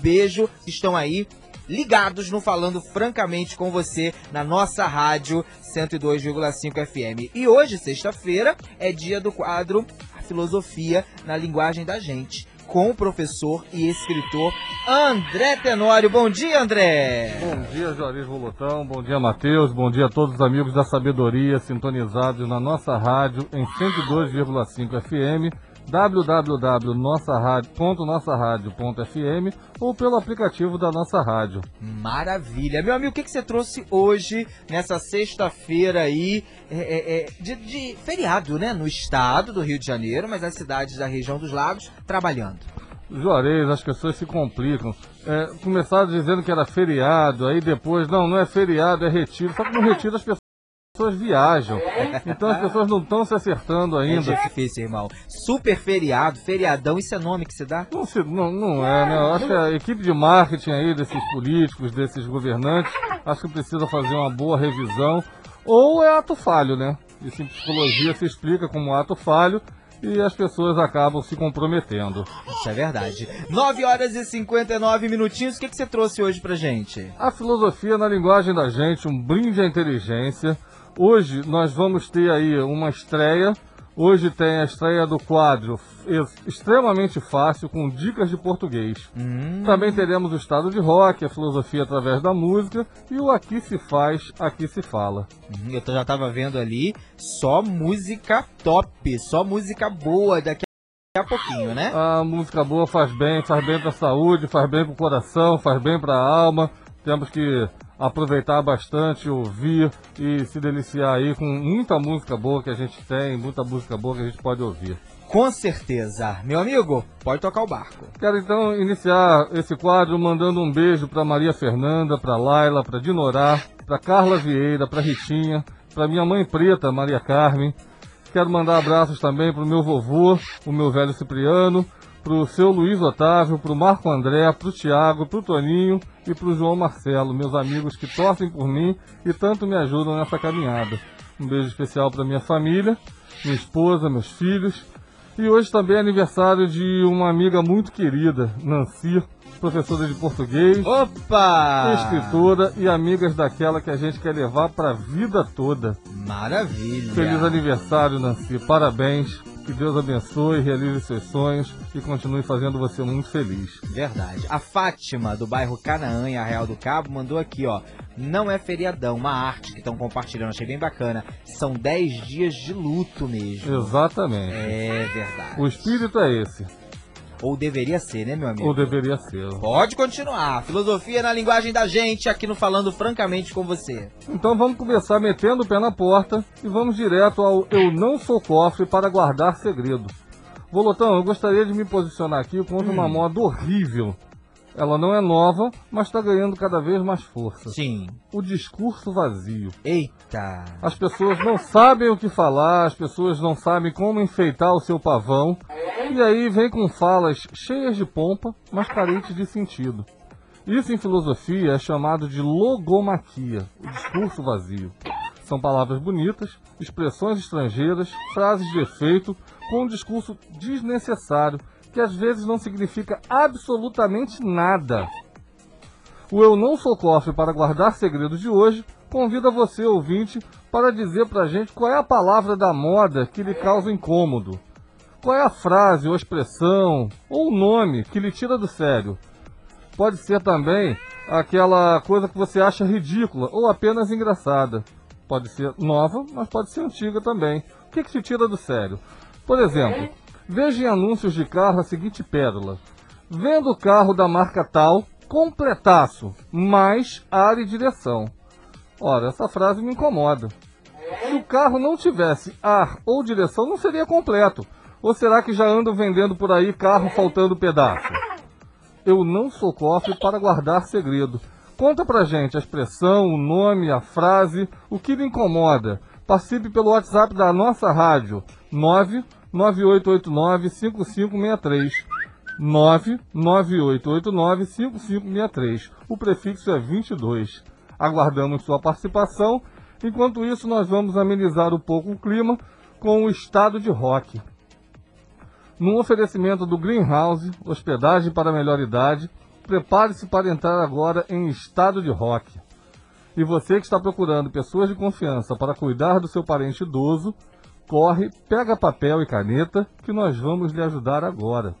beijo. Estão aí ligados no Falando Francamente com você na nossa rádio 102,5 FM. E hoje, sexta-feira, é dia do quadro A Filosofia na Linguagem da Gente com o professor e escritor André Tenório. Bom dia, André! Bom dia, Juarez Volotão. Bom dia, Matheus. Bom dia a todos os amigos da sabedoria sintonizados na nossa rádio em 102,5 FM www.nossaradio.nossaradio.fm ou pelo aplicativo da nossa rádio. Maravilha. Meu amigo, o que, que você trouxe hoje, nessa sexta-feira aí, é, é, é, de, de feriado, né? No estado do Rio de Janeiro, mas as cidades da região dos lagos trabalhando. Juarez, as pessoas se complicam. É, começaram dizendo que era feriado, aí depois, não, não é feriado, é retiro. Só que no retiro as pessoas pessoas viajam. Então as pessoas não estão se acertando ainda. É difícil, irmão. Super feriado, feriadão, isso é nome que se dá? Não, se, não, não é, né? Eu acho que a equipe de marketing aí desses políticos, desses governantes, acho que precisa fazer uma boa revisão. Ou é ato falho, né? Isso em psicologia se explica como ato falho e as pessoas acabam se comprometendo. Isso é verdade. 9 horas e 59 minutinhos, o que, que você trouxe hoje pra gente? A filosofia na linguagem da gente, um brinde à inteligência. Hoje nós vamos ter aí uma estreia. Hoje tem a estreia do quadro extremamente fácil, com dicas de português. Hum. Também teremos o estado de rock, a filosofia através da música e o Aqui se faz, aqui se fala. Hum, eu já estava vendo ali só música top, só música boa daqui a pouquinho, né? A música boa faz bem, faz bem para a saúde, faz bem para o coração, faz bem para a alma. Temos que aproveitar bastante, ouvir e se deliciar aí com muita música boa que a gente tem, muita música boa que a gente pode ouvir. Com certeza. Meu amigo, pode tocar o barco. Quero então iniciar esse quadro mandando um beijo para Maria Fernanda, para Laila, para Dinorá, para Carla Vieira, para Ritinha, para minha mãe preta, Maria Carmen. Quero mandar abraços também para o meu vovô, o meu velho Cipriano, pro seu Luiz Otávio, pro Marco André, pro Tiago, pro Toninho e pro João Marcelo, meus amigos que torcem por mim e tanto me ajudam nessa caminhada. Um beijo especial para minha família, minha esposa, meus filhos. E hoje também é aniversário de uma amiga muito querida, Nancy, professora de português, Opa! escritora e amigas daquela que a gente quer levar para a vida toda. Maravilha! Feliz aniversário, Nancy. Parabéns. Que Deus abençoe, realize seus sonhos e continue fazendo você muito feliz. Verdade. A Fátima, do bairro Canaã, em Arreal do Cabo, mandou aqui, ó. Não é feriadão, uma arte que estão compartilhando, achei bem bacana. São 10 dias de luto mesmo. Exatamente. É verdade. O espírito é esse. Ou deveria ser, né, meu amigo? Ou deveria ser. Pode continuar. Filosofia na linguagem da gente, aqui no Falando Francamente com você. Então vamos começar metendo o pé na porta e vamos direto ao Eu Não Sou Cofre para Guardar Segredo. Volotão, eu gostaria de me posicionar aqui contra hum. uma moda horrível ela não é nova, mas está ganhando cada vez mais força. Sim. O discurso vazio. Eita! As pessoas não sabem o que falar, as pessoas não sabem como enfeitar o seu pavão, e aí vem com falas cheias de pompa, mas carentes de sentido. Isso em filosofia é chamado de logomaquia, o discurso vazio. São palavras bonitas, expressões estrangeiras, frases de efeito, com um discurso desnecessário que às vezes não significa absolutamente nada. O Eu Não Sou Cofre para Guardar Segredos de hoje convida você, ouvinte, para dizer para a gente qual é a palavra da moda que lhe causa incômodo. Qual é a frase ou expressão ou o nome que lhe tira do sério? Pode ser também aquela coisa que você acha ridícula ou apenas engraçada. Pode ser nova, mas pode ser antiga também. O que, que te tira do sério? Por exemplo, Veja em anúncios de carro a seguinte pérola. Vendo o carro da marca tal, completaço, mais área e direção. Ora, essa frase me incomoda. Se o carro não tivesse ar ou direção, não seria completo. Ou será que já andam vendendo por aí carro faltando pedaço? Eu não sou cofre para guardar segredo. Conta pra gente a expressão, o nome, a frase, o que lhe incomoda. Participe pelo WhatsApp da nossa rádio 9 9889-5563. 99889-5563. O prefixo é 22. Aguardamos sua participação. Enquanto isso, nós vamos amenizar um pouco o clima com o estado de rock. Num oferecimento do Greenhouse, hospedagem para melhor idade, prepare-se para entrar agora em estado de rock. E você que está procurando pessoas de confiança para cuidar do seu parente idoso, corre, pega papel e caneta que nós vamos lhe ajudar agora.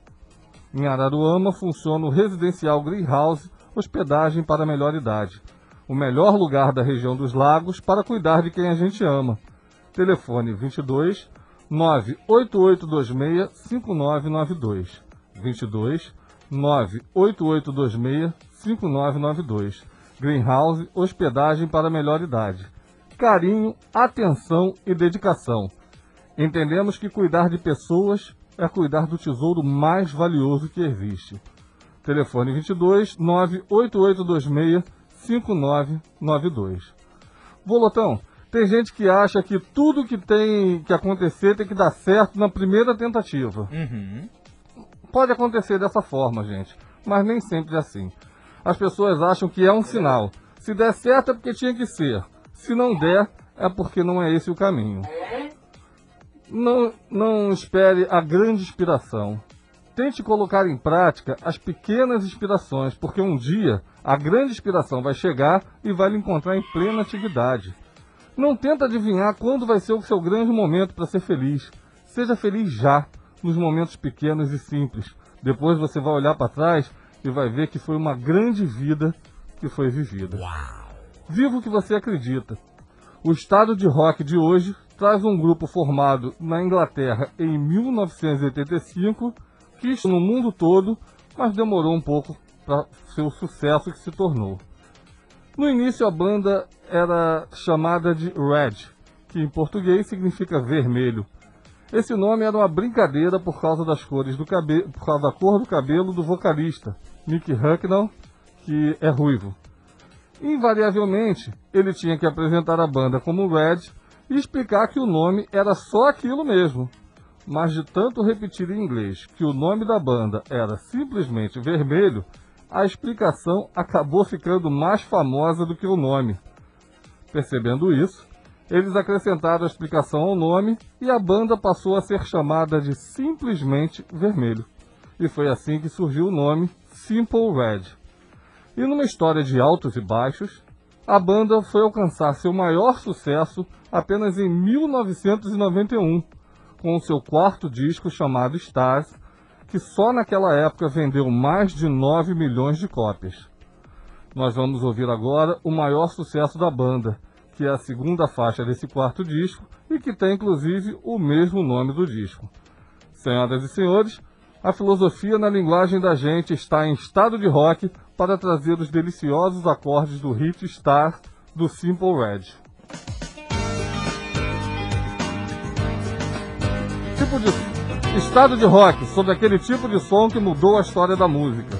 Em Araruama funciona o Residencial Greenhouse, hospedagem para melhor idade. O melhor lugar da região dos lagos para cuidar de quem a gente ama. Telefone 22 98826 5992. 22 98826 5992. Greenhouse, hospedagem para melhor idade. Carinho, atenção e dedicação. Entendemos que cuidar de pessoas é cuidar do tesouro mais valioso que existe. Telefone 22 98826 5992. Volotão, tem gente que acha que tudo que tem que acontecer tem que dar certo na primeira tentativa. Uhum. Pode acontecer dessa forma, gente, mas nem sempre é assim. As pessoas acham que é um sinal. Se der certo é porque tinha que ser. Se não der, é porque não é esse o caminho. Não, não espere a grande inspiração. Tente colocar em prática as pequenas inspirações, porque um dia a grande inspiração vai chegar e vai lhe encontrar em plena atividade. Não tenta adivinhar quando vai ser o seu grande momento para ser feliz. Seja feliz já, nos momentos pequenos e simples. Depois você vai olhar para trás e vai ver que foi uma grande vida que foi vivida. Viva o que você acredita. O estado de rock de hoje traz um grupo formado na Inglaterra em 1985 que está no mundo todo, mas demorou um pouco para ser o sucesso que se tornou. No início a banda era chamada de Red, que em português significa vermelho. Esse nome era uma brincadeira por causa das cores do cabelo, por causa da cor do cabelo do vocalista, Nick Hucknall, que é ruivo. Invariavelmente, ele tinha que apresentar a banda como Red e explicar que o nome era só aquilo mesmo. Mas de tanto repetir em inglês que o nome da banda era simplesmente Vermelho, a explicação acabou ficando mais famosa do que o nome. Percebendo isso, eles acrescentaram a explicação ao nome e a banda passou a ser chamada de simplesmente Vermelho. E foi assim que surgiu o nome Simple Red. E numa história de altos e baixos, a banda foi alcançar seu maior sucesso apenas em 1991, com o seu quarto disco chamado Stars, que só naquela época vendeu mais de 9 milhões de cópias. Nós vamos ouvir agora o maior sucesso da banda, que é a segunda faixa desse quarto disco e que tem inclusive o mesmo nome do disco. Senhoras e senhores, a filosofia na linguagem da gente está em estado de rock para trazer os deliciosos acordes do hit Star do Simple Red. Tipo de Estado de rock, sobre aquele tipo de som que mudou a história da música.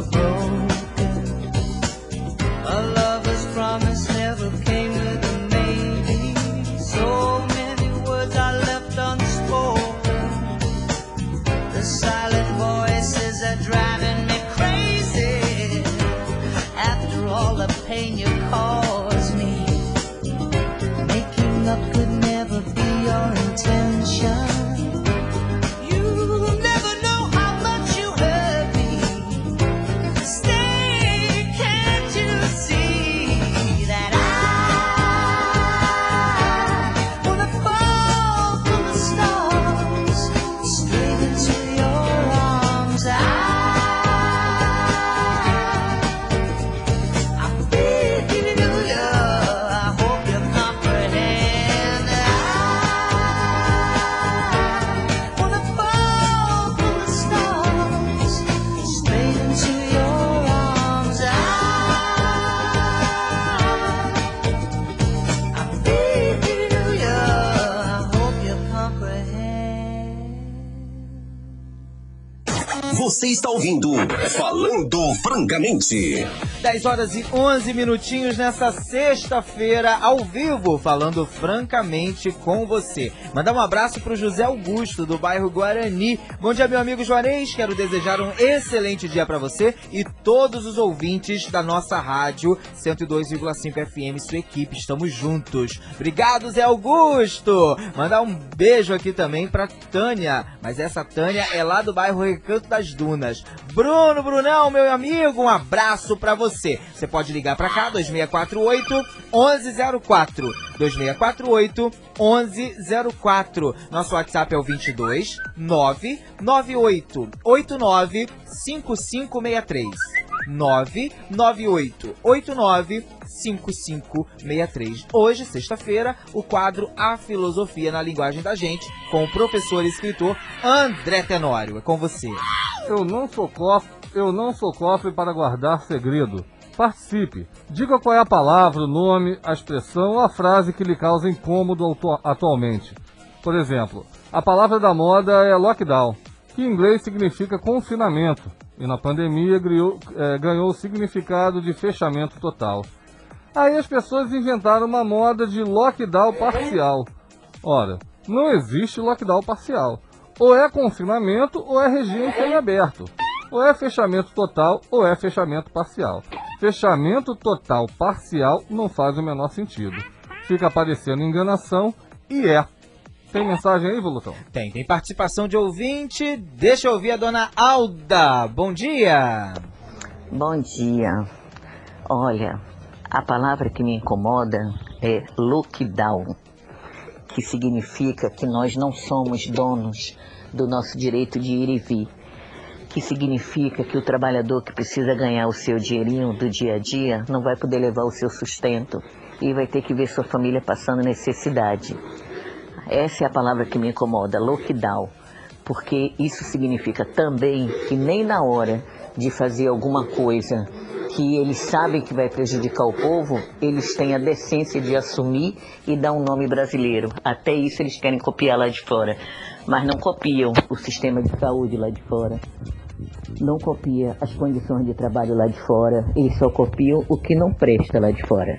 love. Você está ouvindo Falando Francamente. 10 horas e 11 minutinhos nessa sexta-feira, ao vivo, falando francamente com você. Mandar um abraço pro José Augusto, do bairro Guarani. Bom dia, meu amigo Juarez. Quero desejar um excelente dia para você e todos os ouvintes da nossa rádio 102,5 FM, sua equipe. Estamos juntos. Obrigado, Zé Augusto. Mandar um beijo aqui também pra Tânia, mas essa Tânia é lá do bairro Recanto das Dunas. Bruno, Brunão, meu amigo, um abraço pra você. Você pode ligar pra cá, 2648 1104. 2648 1104. Nosso WhatsApp é o 22 998 89 5563. 998 89 5563. Hoje, sexta-feira, o quadro A Filosofia na Linguagem da Gente, com o professor e escritor André Tenório. É com você. Eu não sou cofre, eu não sou cofre para guardar segredo. Participe. Diga qual é a palavra, o nome, a expressão ou a frase que lhe causa incômodo atualmente. Por exemplo, a palavra da moda é lockdown, que em inglês significa confinamento, e na pandemia eh, ganhou o significado de fechamento total. Aí as pessoas inventaram uma moda de lockdown parcial. Ora, não existe lockdown parcial. Ou é confinamento ou é regime semiaberto. Ou é fechamento total ou é fechamento parcial. Fechamento total parcial não faz o menor sentido. Fica parecendo enganação e é. Tem mensagem aí, Volutão? Tem, tem participação de ouvinte. Deixa eu ouvir a dona Alda. Bom dia. Bom dia. Olha, a palavra que me incomoda é lockdown, que significa que nós não somos donos do nosso direito de ir e vir, que significa que o trabalhador que precisa ganhar o seu dinheirinho do dia a dia não vai poder levar o seu sustento e vai ter que ver sua família passando necessidade. Essa é a palavra que me incomoda, lockdown, porque isso significa também que nem na hora de fazer alguma coisa que eles sabem que vai prejudicar o povo, eles têm a decência de assumir e dar um nome brasileiro. Até isso eles querem copiar lá de fora, mas não copiam o sistema de saúde lá de fora. Não copia as condições de trabalho lá de fora, eles só copiam o que não presta lá de fora.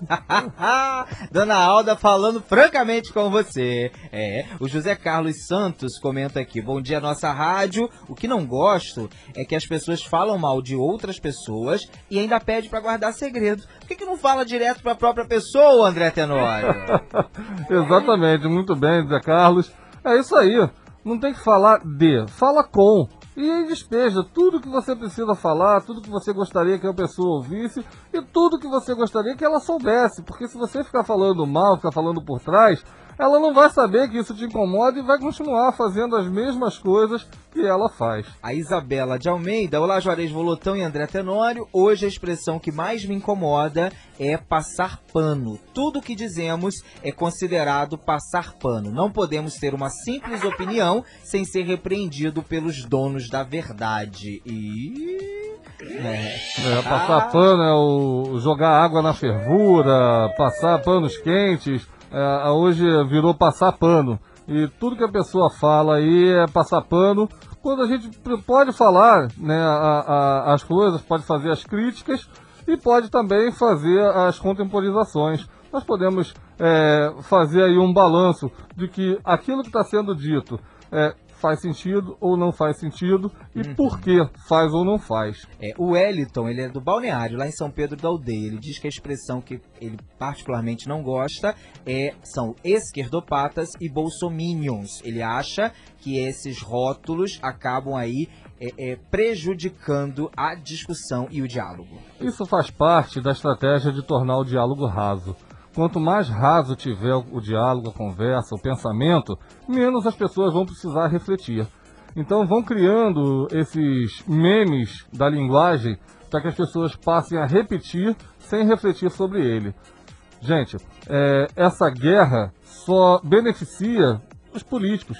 Dona Alda falando francamente com você. É, o José Carlos Santos comenta aqui: Bom dia, nossa rádio. O que não gosto é que as pessoas falam mal de outras pessoas e ainda pede pra guardar segredo. Por que, que não fala direto pra própria pessoa, André Tenório? Exatamente, muito bem, Zé Carlos. É isso aí. Não tem que falar de, fala com. E despeja tudo que você precisa falar, tudo que você gostaria que a pessoa ouvisse e tudo que você gostaria que ela soubesse. Porque se você ficar falando mal, ficar falando por trás, ela não vai saber que isso te incomoda e vai continuar fazendo as mesmas coisas que ela faz. A Isabela de Almeida, olá Juarez Volotão e André Tenório. Hoje a expressão que mais me incomoda é passar pano. Tudo que dizemos é considerado passar pano. Não podemos ter uma simples opinião sem ser repreendido pelos donos da verdade. E. É. É, passar pano é o jogar água na fervura, passar panos quentes. É, hoje virou passar pano. E tudo que a pessoa fala aí é passar pano. Quando a gente pode falar né, a- a- as coisas, pode fazer as críticas e pode também fazer as contemporizações. Nós podemos é, fazer aí um balanço de que aquilo que está sendo dito é, faz sentido ou não faz sentido e por que faz ou não faz. É, o Wellington, ele é do balneário, lá em São Pedro da Aldeia. Ele diz que a expressão que ele particularmente não gosta é são esquerdopatas e bolsominions. Ele acha que esses rótulos acabam aí é, é, prejudicando a discussão e o diálogo. Isso faz parte da estratégia de tornar o diálogo raso. Quanto mais raso tiver o diálogo, a conversa, o pensamento, menos as pessoas vão precisar refletir. Então vão criando esses memes da linguagem para que as pessoas passem a repetir sem refletir sobre ele. Gente, é, essa guerra só beneficia os políticos,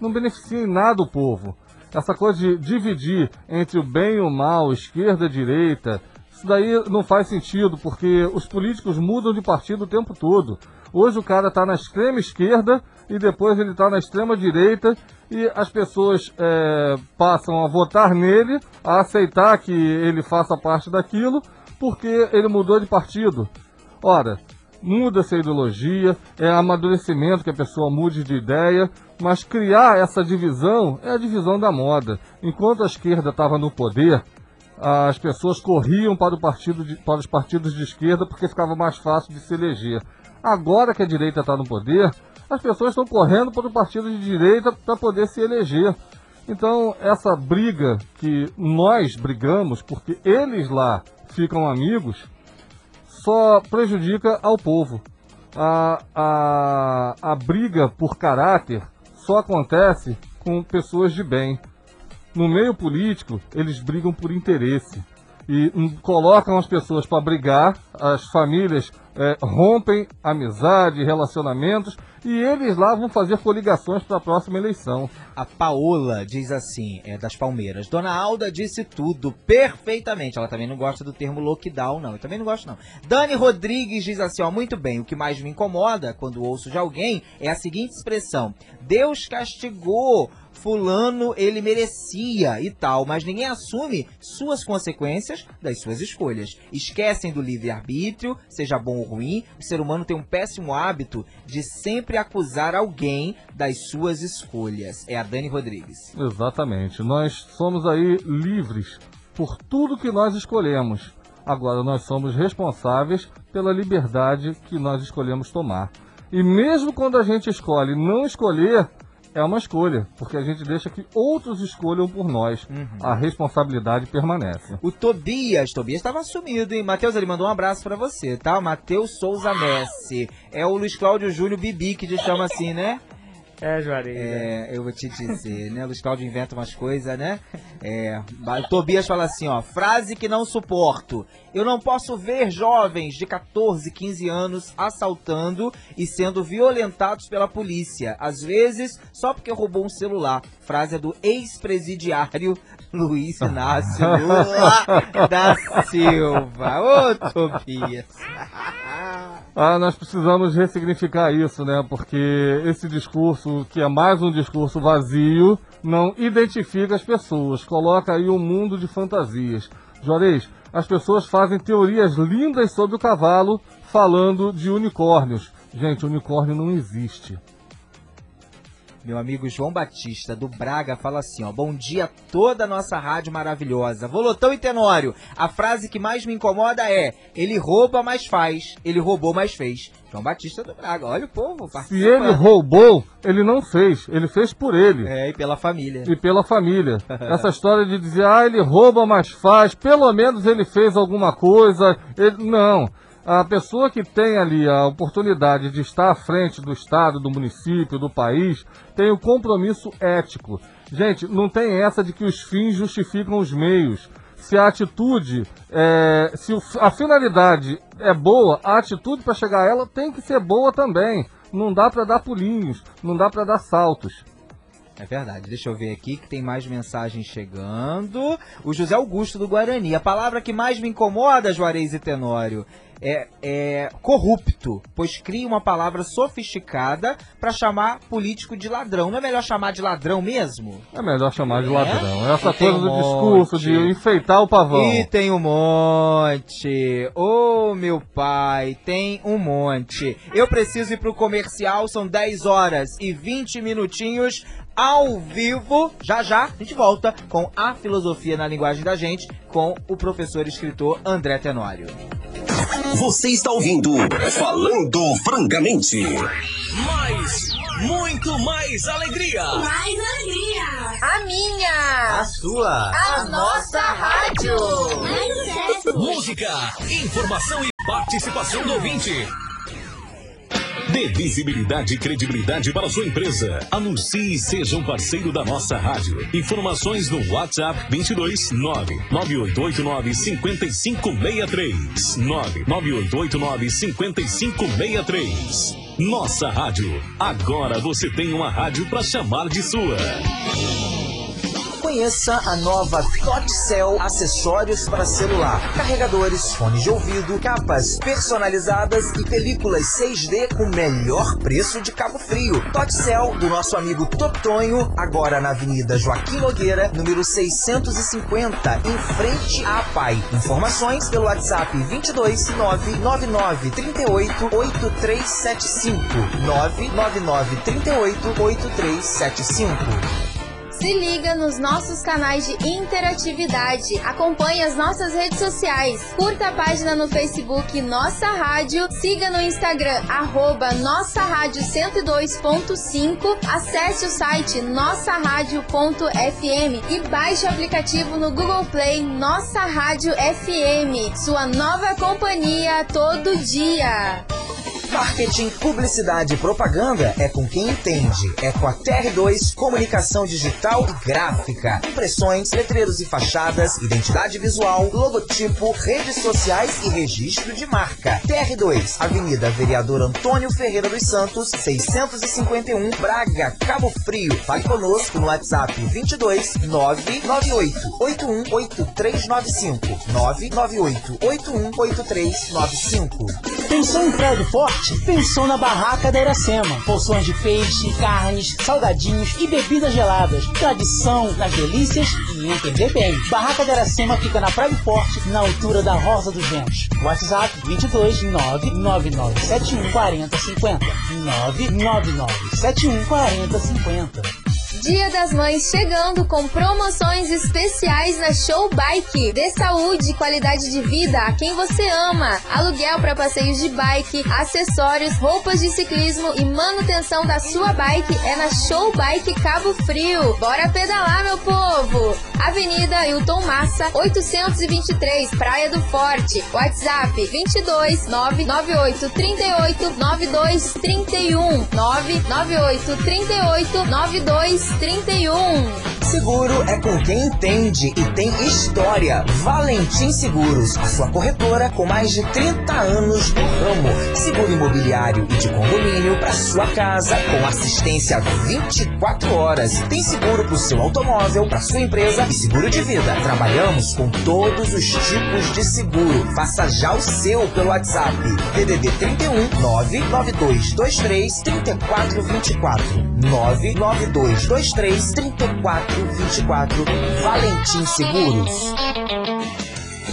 não beneficia em nada o povo. Essa coisa de dividir entre o bem e o mal, esquerda e direita, isso daí não faz sentido, porque os políticos mudam de partido o tempo todo. Hoje o cara está na extrema esquerda e depois ele está na extrema direita e as pessoas é, passam a votar nele, a aceitar que ele faça parte daquilo, porque ele mudou de partido. Ora, muda-se a ideologia, é amadurecimento que a pessoa mude de ideia, mas criar essa divisão é a divisão da moda. Enquanto a esquerda estava no poder, as pessoas corriam para, de, para os partidos de esquerda porque ficava mais fácil de se eleger. Agora que a direita está no poder, as pessoas estão correndo para o partido de direita para poder se eleger. Então, essa briga que nós brigamos, porque eles lá ficam amigos, só prejudica ao povo. A, a, a briga por caráter só acontece com pessoas de bem. No meio político, eles brigam por interesse e hum, colocam as pessoas para brigar, as famílias é, rompem amizade, relacionamentos e eles lá vão fazer coligações para a próxima eleição. A Paola diz assim, é das Palmeiras. Dona Alda disse tudo perfeitamente. Ela também não gosta do termo lockdown, não. Eu também não gosto, não. Dani Rodrigues diz assim, ó, muito bem. O que mais me incomoda quando ouço de alguém é a seguinte expressão: Deus castigou fulano ele merecia e tal, mas ninguém assume suas consequências das suas escolhas. Esquecem do livre-arbítrio, seja bom ou ruim, o ser humano tem um péssimo hábito de sempre acusar alguém das suas escolhas. É a Dani Rodrigues. Exatamente. Nós somos aí livres por tudo que nós escolhemos. Agora nós somos responsáveis pela liberdade que nós escolhemos tomar. E mesmo quando a gente escolhe não escolher, é uma escolha, porque a gente deixa que outros escolham por nós. A responsabilidade permanece. O Tobias, Tobias estava sumido, hein? Matheus, ele mandou um abraço pra você, tá? Matheus Souza Messi. É o Luiz Cláudio Júnior Bibi que te chama assim, né? É, Juarez. É, eu vou te dizer, né? O Luiz Cláudio inventa umas coisas, né? É, o Tobias fala assim, ó, frase que não suporto. Eu não posso ver jovens de 14, 15 anos assaltando e sendo violentados pela polícia. Às vezes, só porque roubou um celular. Frase é do ex-presidiário Luiz Inácio Lula da Silva. Ô, Tobias. Ah, nós precisamos ressignificar isso, né? Porque esse discurso, que é mais um discurso vazio, não identifica as pessoas, coloca aí um mundo de fantasias. Juarez, as pessoas fazem teorias lindas sobre o cavalo falando de unicórnios. Gente, unicórnio não existe. Meu amigo João Batista, do Braga, fala assim, ó. Bom dia a toda a nossa rádio maravilhosa. Volotão e Tenório, a frase que mais me incomoda é ele rouba, mas faz. Ele roubou, mas fez. João Batista do Braga, olha o povo Se ele roubou, ele não fez. Ele fez por ele. É, e pela família. e pela família. Essa história de dizer, ah, ele rouba, mas faz, pelo menos ele fez alguma coisa. Ele... Não. A pessoa que tem ali a oportunidade de estar à frente do Estado, do município, do país, tem o compromisso ético. Gente, não tem essa de que os fins justificam os meios. Se a atitude, é, se a finalidade é boa, a atitude para chegar a ela tem que ser boa também. Não dá para dar pulinhos, não dá para dar saltos. É verdade. Deixa eu ver aqui que tem mais mensagens chegando. O José Augusto do Guarani. A palavra que mais me incomoda, Juarez e Tenório, é, é corrupto, pois cria uma palavra sofisticada pra chamar político de ladrão. Não é melhor chamar de ladrão mesmo? É melhor chamar de É? ladrão. Essa E coisa um do discurso monte. de enfeitar o pavão. E tem um monte. Ô, meu pai, tem um monte. Eu preciso ir pro comercial, são 10 horas e 20 minutinhos ao vivo. Já já a gente volta com a filosofia na linguagem da gente com o professor e escritor André Tenório. Você está ouvindo Falando Francamente. Mais, muito mais alegria. Mais alegria! A minha! sua. A nossa rádio! Mais sucesso! Música, informação e participação do ouvinte. Dê visibilidade e credibilidade para sua empresa. Anuncie e seja um parceiro da nossa rádio. Informações no WhatsApp 22 99889 5563. 99889 5563. Nossa rádio. Agora você tem uma rádio para chamar de sua. Conheça a nova Totcell acessórios para celular, carregadores, fones de ouvido, capas personalizadas e películas 6D com melhor preço de Cabo Frio. Totcell do nosso amigo Totonho, agora na Avenida Joaquim Nogueira, número 650, em frente à APAI. Informações pelo WhatsApp 22 999 38 8375 999 38 8375. Se liga nos nossos canais de interatividade. Acompanhe as nossas redes sociais. Curta a página no Facebook Nossa Rádio. Siga no Instagram, Nossa Rádio 102.5. Acesse o site nossaradio.fm e baixe o aplicativo no Google Play Nossa Rádio FM. Sua nova companhia todo dia. Marketing, publicidade e propaganda é com quem entende. É com a TR2 Comunicação Digital e Gráfica. Impressões, letreiros e fachadas, identidade visual, logotipo, redes sociais e registro de marca. TR2, Avenida Vereador Antônio Ferreira dos Santos, 651, Braga, Cabo Frio. Fale conosco no WhatsApp 22 998 818395 998 818395. Pensou em prédio forte? Pensou na Barraca da Iracema. Porções de peixe, carnes, salgadinhos e bebidas geladas. Tradição nas delícias e entender bem. Barraca da Iracema fica na Praia Forte, na altura da Rosa dos Ventos. WhatsApp 22 99971 4050. 99971 4050. Dia das Mães chegando com promoções especiais na Show Bike. Dê saúde e qualidade de vida a quem você ama. Aluguel para passeios de bike, acessórios, roupas de ciclismo e manutenção da sua bike é na Show Bike Cabo Frio. Bora pedalar, meu povo! Avenida Hilton Massa, 823, Praia do Forte. WhatsApp 22 998 38 92 31 998 38 92 31. Seguro é com quem entende e tem história. Valentim Seguros, a sua corretora com mais de 30 anos no ramo. Seguro imobiliário e de condomínio para sua casa com assistência 24 horas. Tem seguro para o seu automóvel, para sua empresa e seguro de vida. Trabalhamos com todos os tipos de seguro. Faça já o seu pelo WhatsApp. DDD 31 99223 3424 99223 3424 Valentim Seguros.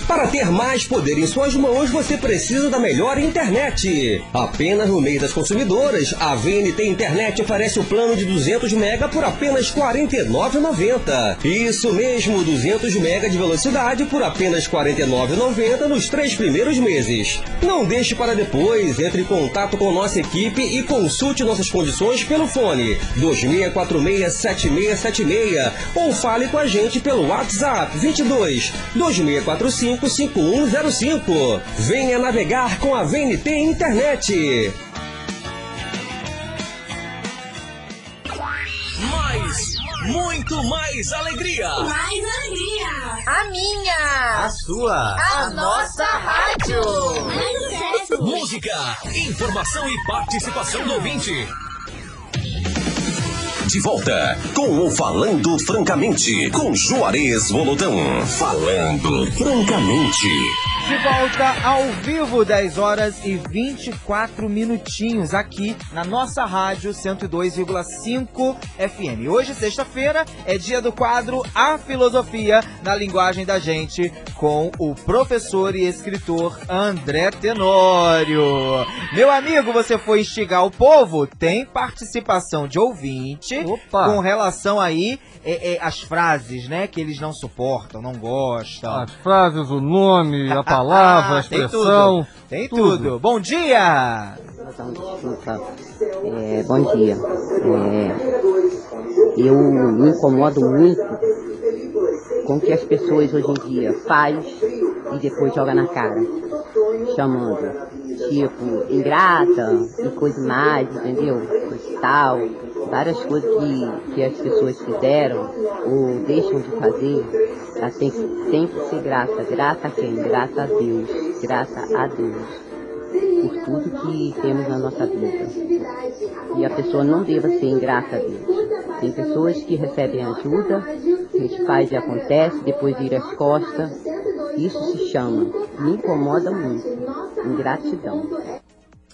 Para ter mais poder em suas mãos, você precisa da melhor internet. Apenas no meio das consumidoras, a VNT Internet oferece o plano de 200 mega por apenas R$ 49,90. Isso mesmo, 200 mega de velocidade por apenas R$ 49,90 nos três primeiros meses. Não deixe para depois, entre em contato com nossa equipe e consulte nossas condições pelo fone 26467676 ou fale com a gente pelo WhatsApp 22 2645 5105. Venha navegar com a VNT Internet. Mais, muito mais alegria. Mais alegria! A minha! A sua. A nossa rádio! Mais sucesso! Música, informação e participação do ouvinte. De volta com o Falando Francamente, com Juarez Volodão. Falando Francamente. De volta ao vivo, 10 horas e 24 minutinhos, aqui na nossa rádio 102,5 FM. Hoje, sexta-feira, é dia do quadro A Filosofia na Linguagem da Gente, com o professor e escritor André Tenório. Meu amigo, você foi instigar o povo? Tem participação de ouvinte com relação aí é, é, às frases, né, que eles não suportam, não gostam. As frases, o nome, a palavra, a Tem expressão. tudo. Tem tudo. Bom dia! É, bom dia. É, eu me incomodo muito com o que as pessoas hoje em dia faz e depois joga na cara, chamando tipo ingrata e coisa mais, entendeu? Coisa tal, várias coisas que, que as pessoas fizeram ou deixam de fazer, ela tem que ser grata. Grata a quem? Grata a Deus. Grata a Deus por tudo que temos na nossa vida. E a pessoa não deva ser ingrata a Deus. Tem pessoas que recebem ajuda, a gente faz e acontece, depois vira as costas. Isso se chama, me incomoda muito, ingratidão.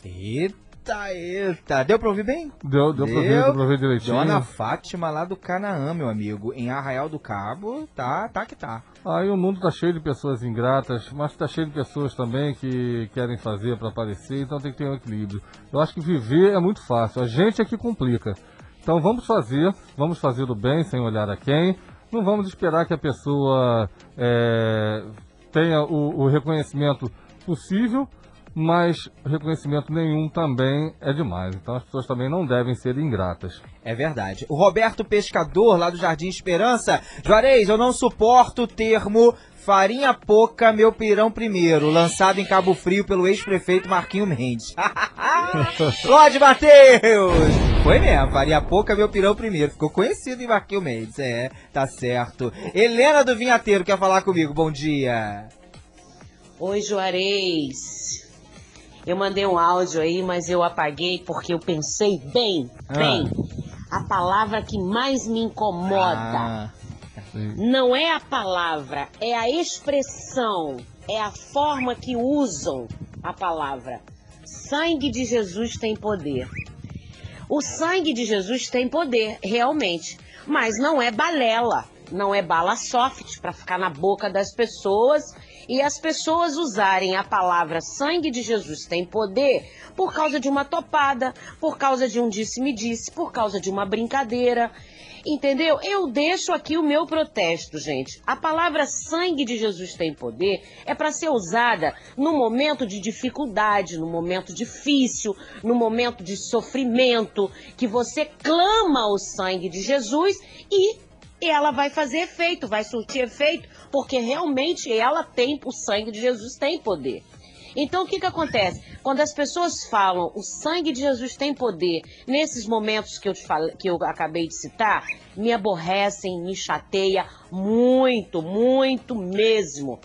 Eita, eita. Deu pra ouvir bem? Deu, deu pra ouvir, deu pra ouvir direitinho. Dona Fátima lá do Canaã, meu amigo, em Arraial do Cabo, tá, tá que tá. Aí o mundo tá cheio de pessoas ingratas, mas tá cheio de pessoas também que querem fazer para aparecer, então tem que ter um equilíbrio. Eu acho que viver é muito fácil, a gente é que complica. Então vamos fazer, vamos fazer do bem sem olhar a quem. Não vamos esperar que a pessoa é, tenha o, o reconhecimento possível, mas reconhecimento nenhum também é demais. Então as pessoas também não devem ser ingratas. É verdade. O Roberto Pescador, lá do Jardim Esperança. Juarez, eu não suporto o termo farinha pouca, meu pirão primeiro, lançado em Cabo Frio pelo ex-prefeito Marquinho Mendes. Lorde Matheus! Foi mesmo, farinha pouca, meu pirão primeiro. Ficou conhecido em Marquinho Mendes, é, tá certo. Helena do Vinhateiro quer falar comigo, bom dia. Oi, Juarez. Eu mandei um áudio aí, mas eu apaguei porque eu pensei bem, Ah. bem. A palavra que mais me incomoda Ah, não é a palavra, é a expressão, é a forma que usam a palavra. Sangue de Jesus tem poder. O sangue de Jesus tem poder, realmente, mas não é balela, não é bala soft para ficar na boca das pessoas e as pessoas usarem a palavra sangue de Jesus tem poder por causa de uma topada, por causa de um disse-me-disse, por causa de uma brincadeira. Entendeu? Eu deixo aqui o meu protesto, gente. A palavra sangue de Jesus tem poder é para ser usada no momento de dificuldade, no momento difícil, no momento de sofrimento, que você clama o sangue de Jesus e ela vai fazer efeito, vai surtir efeito, porque realmente ela tem, o sangue de Jesus tem poder. Então o que que acontece? Quando as pessoas falam o sangue de Jesus tem poder, nesses momentos que eu, te falei, que eu acabei de citar, me aborrecem, me chateia muito, muito mesmo.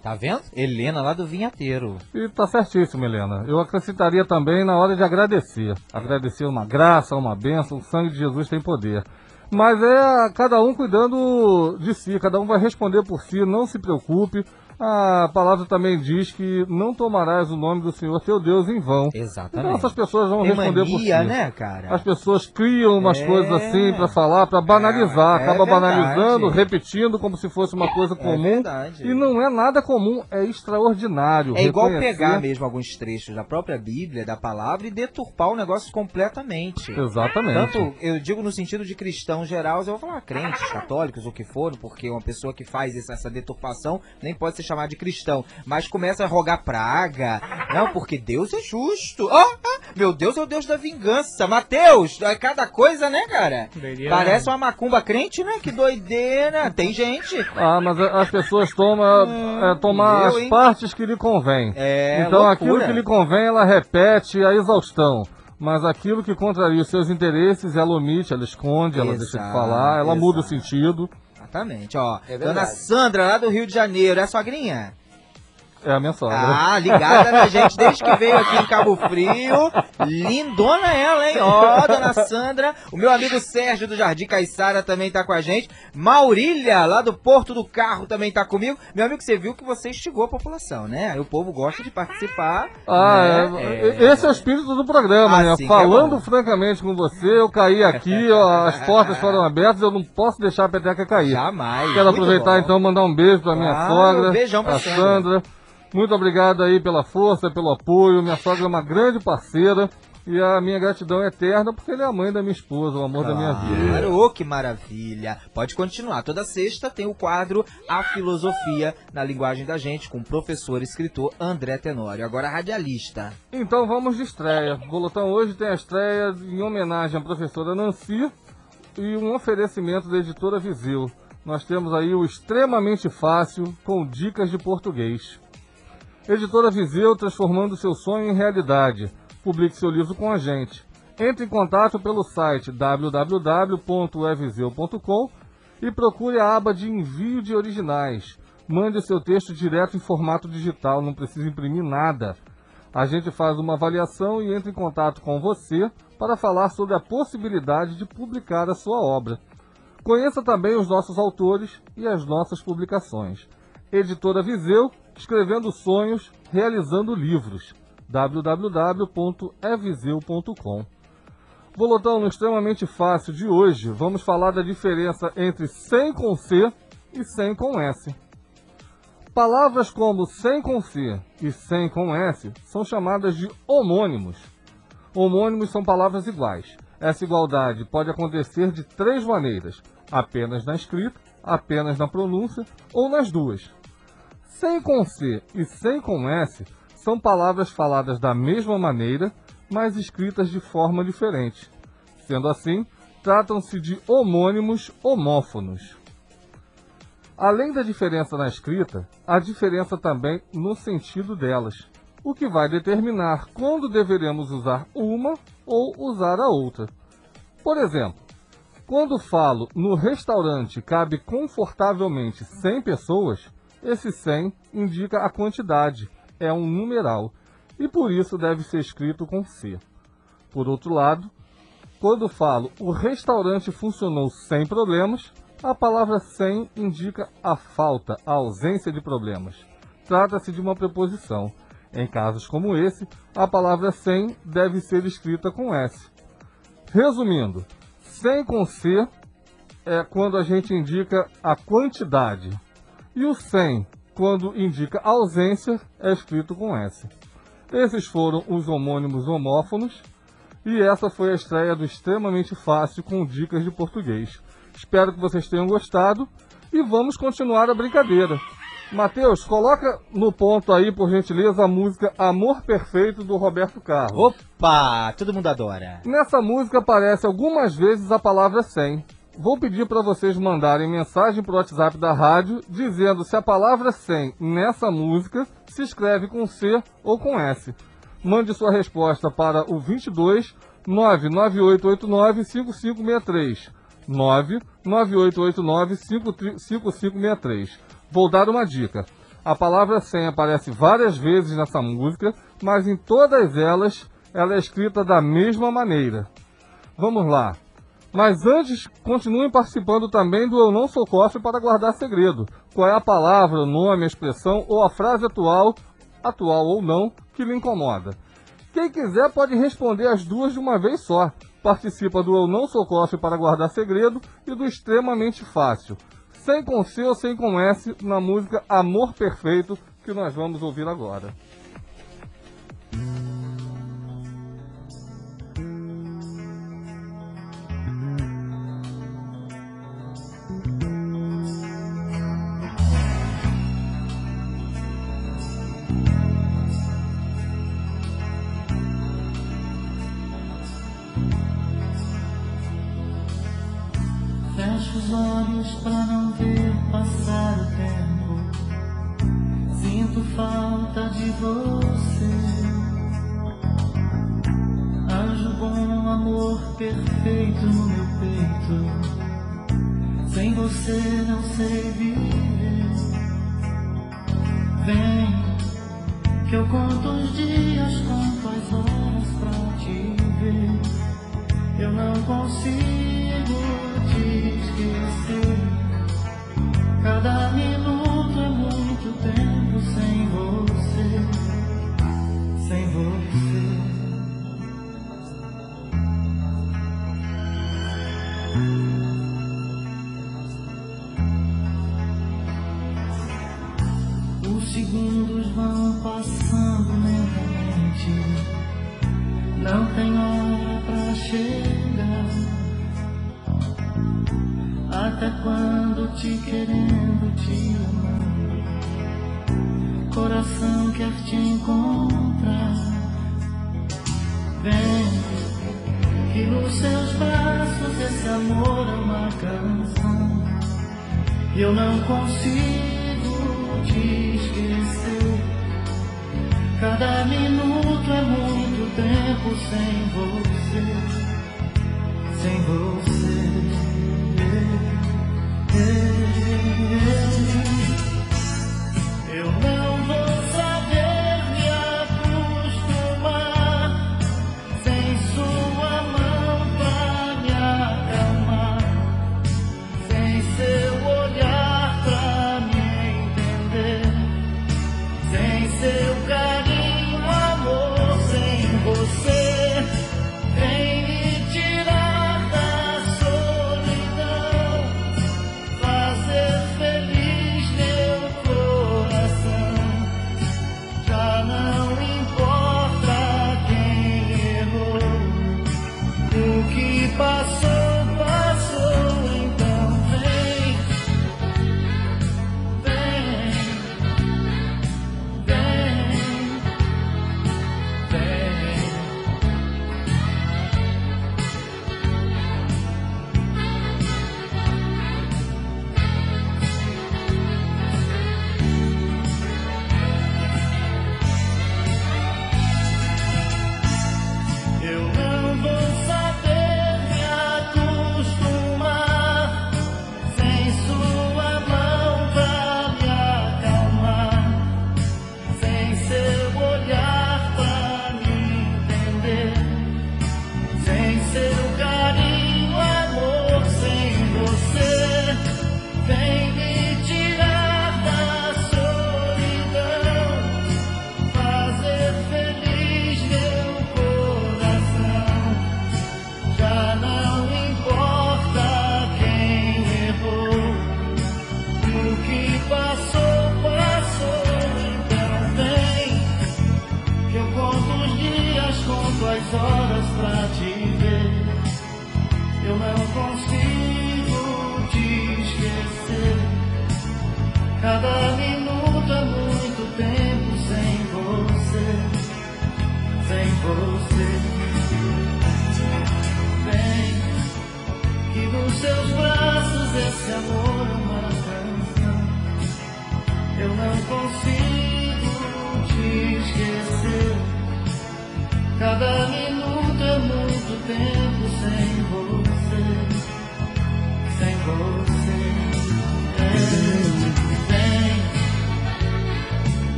Tá vendo? Helena lá do Vinhateiro. E tá certíssimo, Helena. Eu acrescentaria também na hora de agradecer. Agradecer uma graça, uma bênção, o sangue de Jesus tem poder. Mas é cada um cuidando de si, cada um vai responder por si, não se preocupe. A palavra também diz que não tomarás o nome do Senhor teu Deus em vão. Exatamente. Então essas pessoas vão Tem responder por si. mania, né, cara? As pessoas criam umas É. coisas assim pra falar, pra banalizar, É, é acaba banalizando, repetindo como se fosse uma coisa comum. verdade. e não é nada comum, é extraordinário. É igual pegar mesmo alguns trechos da própria Bíblia, da palavra, e deturpar o negócio completamente. Exatamente. Tanto, eu digo no sentido de cristãos gerais, eu vou falar crentes, católicos, o que for, porque uma pessoa que faz essa deturpação nem pode ser chamada de cristão. Mas começa a rogar praga. Não, porque Deus é justo. Ó, ah, meu Deus é o Deus da vingança. Mateus, é cada coisa, né, cara? Doideira. Parece uma macumba crente, né? Que doideira. Tem gente. Ah, mas a- as pessoas tomam, é, tomam eu, as hein? partes que lhe convém. É, então loucura. aquilo que lhe convém, ela repete a exaustão. Mas aquilo que contraria os seus interesses, ela omite, ela esconde, ela deixa de Exato, falar, ela muda o exato. sentido. Exatamente, ó. É Dona. Sandra, lá do Rio de Janeiro, é a sogrinha? É a minha sogra. Ah, ligada na gente desde que veio aqui em Cabo Frio. Lindona ela, hein? Ó, dona Sandra. O meu amigo Sérgio do Jardim Caiçara também tá com a gente. Maurília, lá do Porto do Carro, também tá comigo. Meu amigo, você viu que você instigou a população, né? Aí o povo gosta de participar. Ah, né? é, esse é o espírito do programa, né? Assim que é Falando bom. francamente com você, eu caí aqui, ó, as portas foram abertas, eu não posso deixar a peteca cair. Jamais. Quero muito aproveitar bom. então mandar um beijo pra minha Claro, sogra, beijão pra a Sandra. Sandra. Muito obrigado aí pela força, pelo apoio. Minha sogra é uma grande parceira e a minha gratidão é eterna porque ela é a mãe da minha esposa, o amor da minha vida. Claro, ô, que maravilha. Pode continuar. Toda sexta tem o quadro A Filosofia na linguagem da gente com o professor e escritor André Tenório. Agora radialista. Então vamos de estreia. O Bolotão hoje tem a estreia em homenagem à professora Nancy e um oferecimento da editora Viseu. Nós temos aí o Extremamente Fácil com dicas de português. Editora Viseu transformando seu sonho em realidade. Publique seu livro com a gente. Entre em contato pelo site www.eviseu.com e procure a aba de envio de originais. Mande o seu texto direto em formato digital, não precisa imprimir nada. A gente faz uma avaliação e entra em contato com você para falar sobre a possibilidade de publicar a sua obra. Conheça também os nossos autores e as nossas publicações. Editora Viseu, escrevendo sonhos, realizando livros. www.eviseu.com Bolotão, no extremamente fácil de hoje, vamos falar da diferença entre sem com C e sem com S. Palavras como sem com C e sem com S são chamadas de homônimos. Homônimos são palavras iguais. Essa igualdade pode acontecer de três maneiras: apenas na escrita, apenas na pronúncia ou nas duas. Sem com C e sem com S são palavras faladas da mesma maneira, mas escritas de forma diferente. Sendo assim, tratam-se de homônimos homófonos. Além da diferença na escrita, há diferença também no sentido delas, o que vai determinar quando deveremos usar uma ou usar a outra. Por exemplo, quando falo no restaurante cabe confortavelmente 100 pessoas, esse 100 indica a quantidade, é um numeral, e por isso deve ser escrito com C. Por outro lado, quando falo o restaurante funcionou sem problemas, a palavra sem indica a falta, a ausência de problemas. Trata-se de uma preposição. Em casos como esse, a palavra sem deve ser escrita com S. Resumindo, sem com C é quando a gente indica a quantidade. E o sem, quando indica ausência, é escrito com S. Esses foram os homônimos homófonos. E essa foi a estreia do Extremamente Fácil com dicas de português. Espero que vocês tenham gostado e vamos continuar a brincadeira. Matheus, coloca no ponto aí, por gentileza, a música Amor Perfeito do Roberto Carlos. Opa, todo mundo adora. Nessa música aparece algumas vezes a palavra sem. Vou pedir para vocês mandarem mensagem para o WhatsApp da rádio dizendo se a palavra sem nessa música se escreve com C ou com S. Mande sua resposta para o 22 99889 5563. 99889 5563. Vou dar uma dica. A palavra sem aparece várias vezes nessa música, mas em todas elas ela é escrita da mesma maneira. Vamos lá. Mas antes, continuem participando também do Eu Não Sou Cofre para guardar segredo. Qual é a palavra, o nome, a expressão ou a frase atual, atual ou não, que lhe incomoda? Quem quiser pode responder as duas de uma vez só. Participa do Eu Não Sou Cofre para guardar segredo e do Extremamente Fácil. Sem com C ou sem com S na música Amor Perfeito que nós vamos ouvir agora. Fecho os olhos pra não ver passar o tempo. Sinto falta de você. Anjo bom, amor perfeito no meu peito. Sem você não sei viver. Vem, Que eu conto os dias, conto as horas pra te ver. Eu não consigo. Cada minuto Até quando te querendo, te amando. Coração quer te encontrar. Vem, que nos seus braços esse amor é uma canção. Eu não consigo te esquecer. Cada minuto é muito tempo sem você, sem você. Eu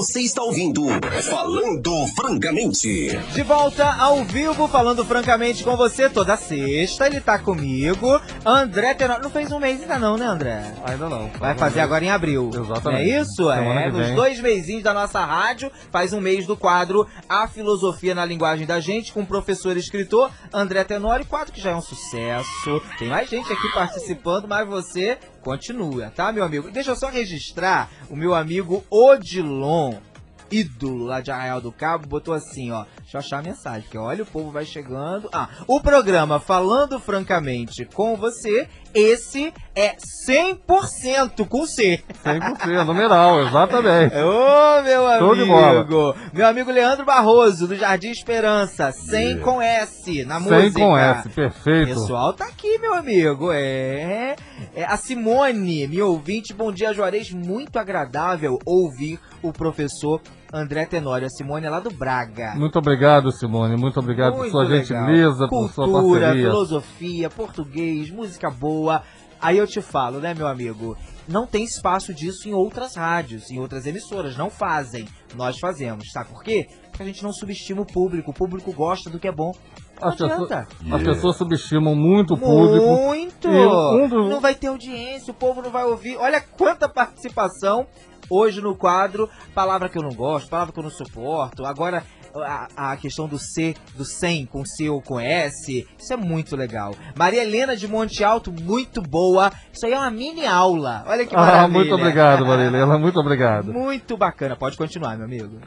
Você está ouvindo Falando Francamente. De volta ao vivo, falando francamente com você toda sexta. Ele tá comigo. André Tenório. Não fez um mês ainda não, né, André? Ainda não. Vai fazer agora em abril. Exatamente. É isso? Semana é, nos dois meizinhos da nossa rádio, faz um mês do quadro A Filosofia na Linguagem da Gente, com o professor e escritor André Tenório, quadro que já é um sucesso. Tem mais gente aqui participando, mas você continua, tá, meu amigo? Deixa eu só registrar o meu amigo Odilon. Ídolo lá de Arraial do Cabo, botou assim, ó. Deixa eu achar a mensagem, porque olha, o povo vai chegando. Ah, o programa Falando Francamente com você, esse é 100% com C. 100%, numeral, exatamente. Ô, meu amigo. Meu amigo Leandro Barroso, do Jardim Esperança, 100 com S na música. 100 com S, O perfeito. pessoal tá aqui, meu amigo. É. é a Simone, minha ouvinte, bom dia, Juarez. Muito agradável ouvir o professor André Tenório. A Simone é lá do Braga. Muito obrigado, Simone. Muito obrigado por Muito sua legal. gentileza, por sua Cultura, parceria. filosofia, português, música boa. Aí eu te falo, né, meu amigo? Não tem espaço disso em outras rádios, em outras emissoras. Não fazem. Nós fazemos. Sabe por quê? Porque a gente não subestima o público. O público gosta do que é bom. Não As pessoas, adianta. as pessoas subestimam muito o público. Muito! Um dos- Não vai ter audiência, o povo não vai ouvir. Olha quanta participação hoje no quadro. Palavra que eu não gosto, palavra que eu não suporto. Agora, a, a questão do C, do 100 com C ou com S. Isso é muito legal. Maria Helena de Monte Alto, muito boa. Isso aí é uma mini aula. Olha que maravilha. Ah, muito obrigado, Marilena. Muito obrigado. Muito bacana. Pode continuar, meu amigo.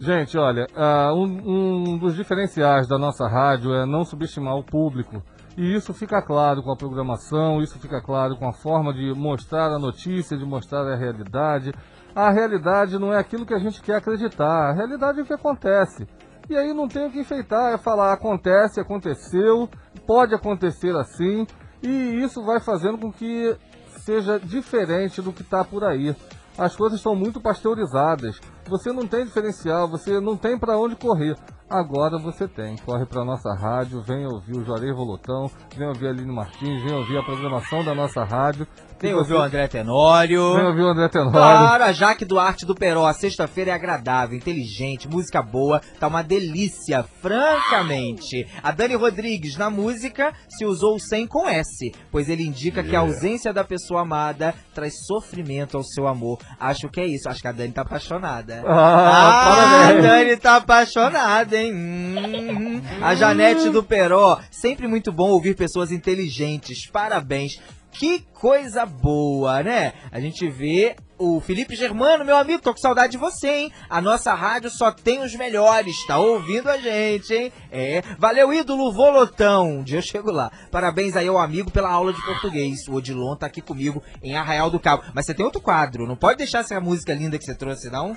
Gente, olha, ah, um, um dos diferenciais da nossa rádio é não subestimar o público. E isso fica claro com a programação, isso fica claro com a forma de mostrar a notícia, de mostrar a realidade. A realidade não é aquilo que a gente quer acreditar, a realidade é o que acontece. E aí não tem o que enfeitar, é falar acontece, aconteceu, pode acontecer assim, e isso vai fazendo com que seja diferente do que está por aí. As coisas estão muito pasteurizadas. Você não tem diferencial, você não tem para onde correr. Agora você tem. Corre para nossa rádio, vem ouvir o Juarez Volotão, vem ouvir a Aline Martins, vem ouvir a programação da nossa rádio. Ouvir você- o André Tenório. Vem ouvir o André Tenório. Claro, a Jaque Duarte do Peró. A sexta-feira é agradável, inteligente, música boa, tá uma delícia, francamente. A Dani Rodrigues, na música, se usou o 100 com S, pois ele indica que a Yeah. ausência da pessoa amada traz sofrimento ao seu amor. Acho que é isso, acho que a Dani tá apaixonada. Ah, a parabéns. Dani tá apaixonada, hein? Hum. A Janete do Peró, sempre muito bom ouvir pessoas inteligentes. Parabéns. Que coisa boa, né? A gente vê o Felipe Germano, meu amigo, tô com saudade de você, hein? A nossa rádio só tem os melhores, tá ouvindo a gente, hein? É, valeu ídolo Volotão, um dia eu chego lá. Parabéns aí ao amigo pela aula de português. O Odilon tá aqui comigo em Arraial do Cabo. Mas você tem outro quadro, não pode deixar essa música linda que você trouxe, não?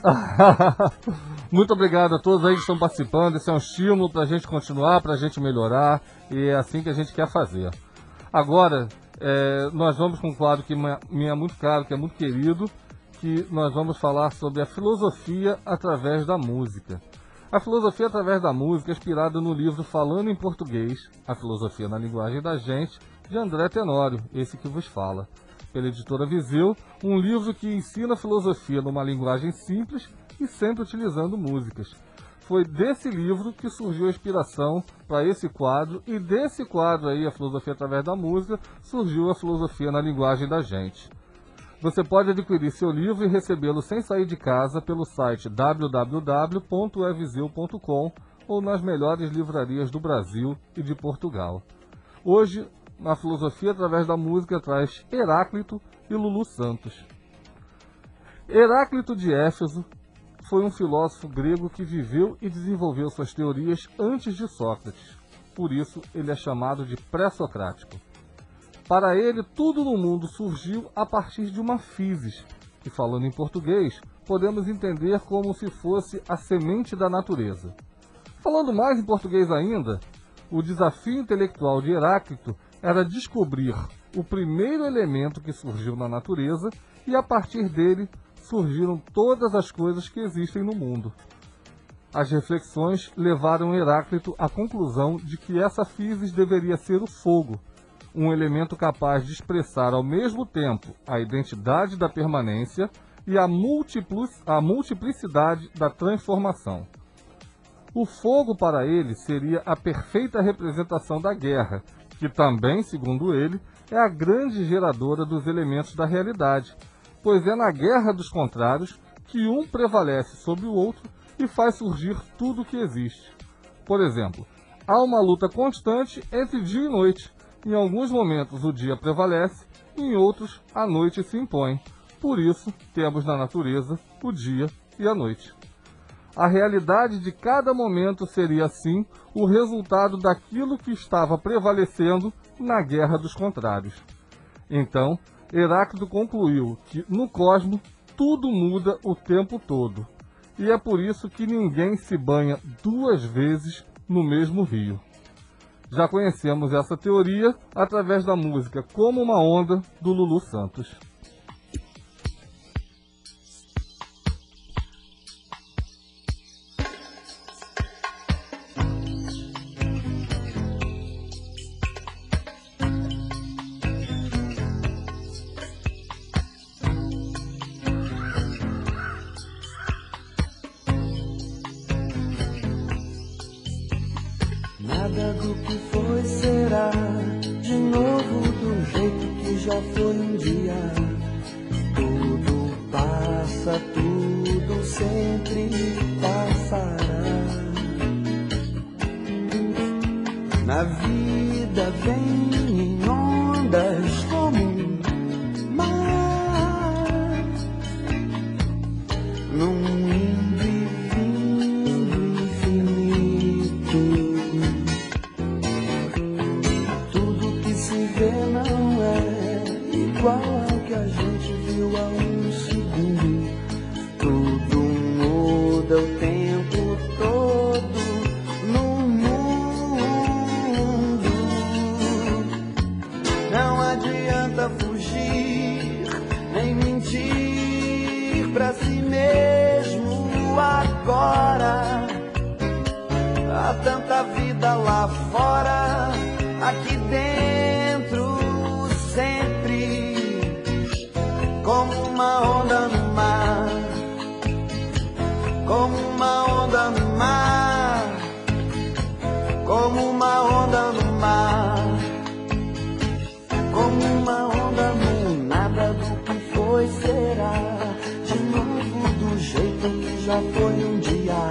Muito obrigado a todos aí que estão participando. Esse é um estímulo para a gente continuar, para a gente melhorar. E é assim que a gente quer fazer. Agora, é, nós vamos com um quadro que me é muito caro, que é muito querido, que nós vamos falar sobre a filosofia através da música. A filosofia através da música é inspirada no livro Falando em Português, A Filosofia na Linguagem da Gente, de André Tenório, esse que vos fala. Pela editora Viseu, um livro que ensina filosofia numa linguagem simples e sempre utilizando músicas. Foi desse livro que surgiu a inspiração para esse quadro, e desse quadro aí, A Filosofia através da Música, surgiu a filosofia na linguagem da gente. Você pode adquirir seu livro e recebê-lo sem sair de casa pelo site www.eviseu.com ou nas melhores livrarias do Brasil e de Portugal. Hoje, na filosofia através da música traz Heráclito e Lulu Santos. Heráclito de Éfeso foi um filósofo grego que viveu e desenvolveu suas teorias antes de Sócrates. Por isso, ele é chamado de pré-socrático. Para ele, tudo no mundo surgiu a partir de uma physis, que falando em português, podemos entender como se fosse a semente da natureza. Falando mais em português ainda, o desafio intelectual de Heráclito era descobrir o primeiro elemento que surgiu na natureza e a partir dele surgiram todas as coisas que existem no mundo. As reflexões levaram Heráclito à conclusão de que essa physis deveria ser o fogo, um elemento capaz de expressar ao mesmo tempo a identidade da permanência e a, a multiplicidade da transformação. O fogo para ele seria a perfeita representação da guerra, que também, segundo ele, é a grande geradora dos elementos da realidade, pois é na guerra dos contrários que um prevalece sobre o outro e faz surgir tudo o que existe. Por exemplo, há uma luta constante entre dia e noite. Em alguns momentos o dia prevalece, em outros a noite se impõe. Por isso, temos na natureza o dia e a noite. A realidade de cada momento seria, assim, o resultado daquilo que estava prevalecendo na guerra dos contrários. Então, Heráclito concluiu que no cosmos tudo muda o tempo todo. E é por isso que ninguém se banha duas vezes no mesmo rio. Já conhecemos essa teoria através da música Como uma Onda do Lulu Santos. Como uma onda no mar, como uma onda no nada do que foi será, de novo do jeito que já foi um dia.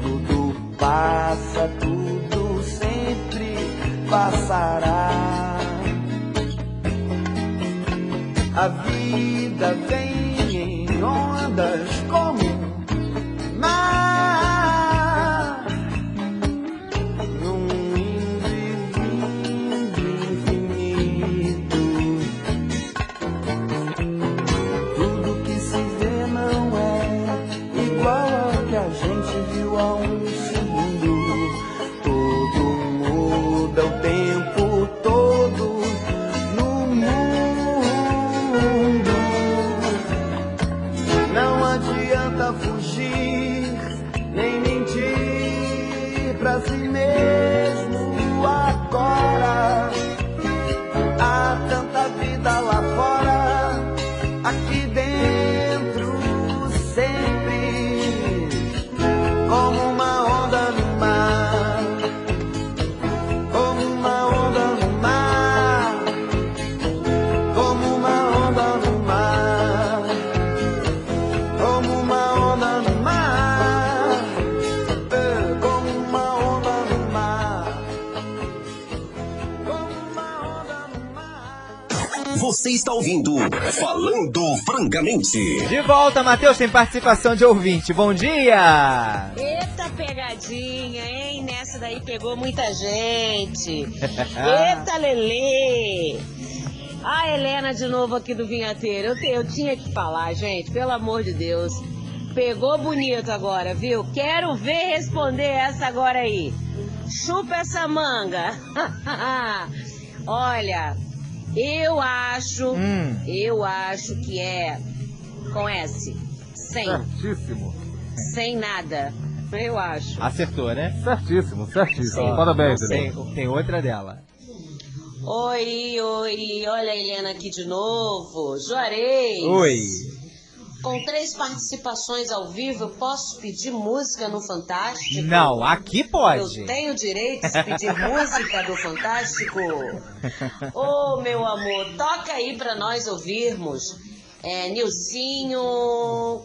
Tudo passa, tudo sempre passará. A vida vem em ondas está ouvindo Falando Francamente. De volta, Matheus, tem participação de ouvinte. Bom dia! Eita pegadinha, hein? Nessa daí pegou muita gente. Eita Lelê! A Helena de novo aqui do Vinhateiro. Eu, te- eu tinha que falar, gente, pelo amor de Deus. Pegou bonito agora, viu? Quero ver responder essa agora aí. Chupa essa manga. Olha, eu acho, Hum. eu acho que é com S. Sem. Certíssimo. Sem nada. Eu acho. Acertou, né? Certíssimo, certíssimo. Sim. Parabéns, tem, Helena. tem outra dela. Oi, oi, olha a Helena aqui de novo. Juarez. Oi. Com três participações ao vivo, eu posso pedir música no Fantástico? Não, aqui pode. Eu tenho direito de pedir música do Fantástico? Ô, meu amor, toca aí pra nós ouvirmos. É, Nilcinho,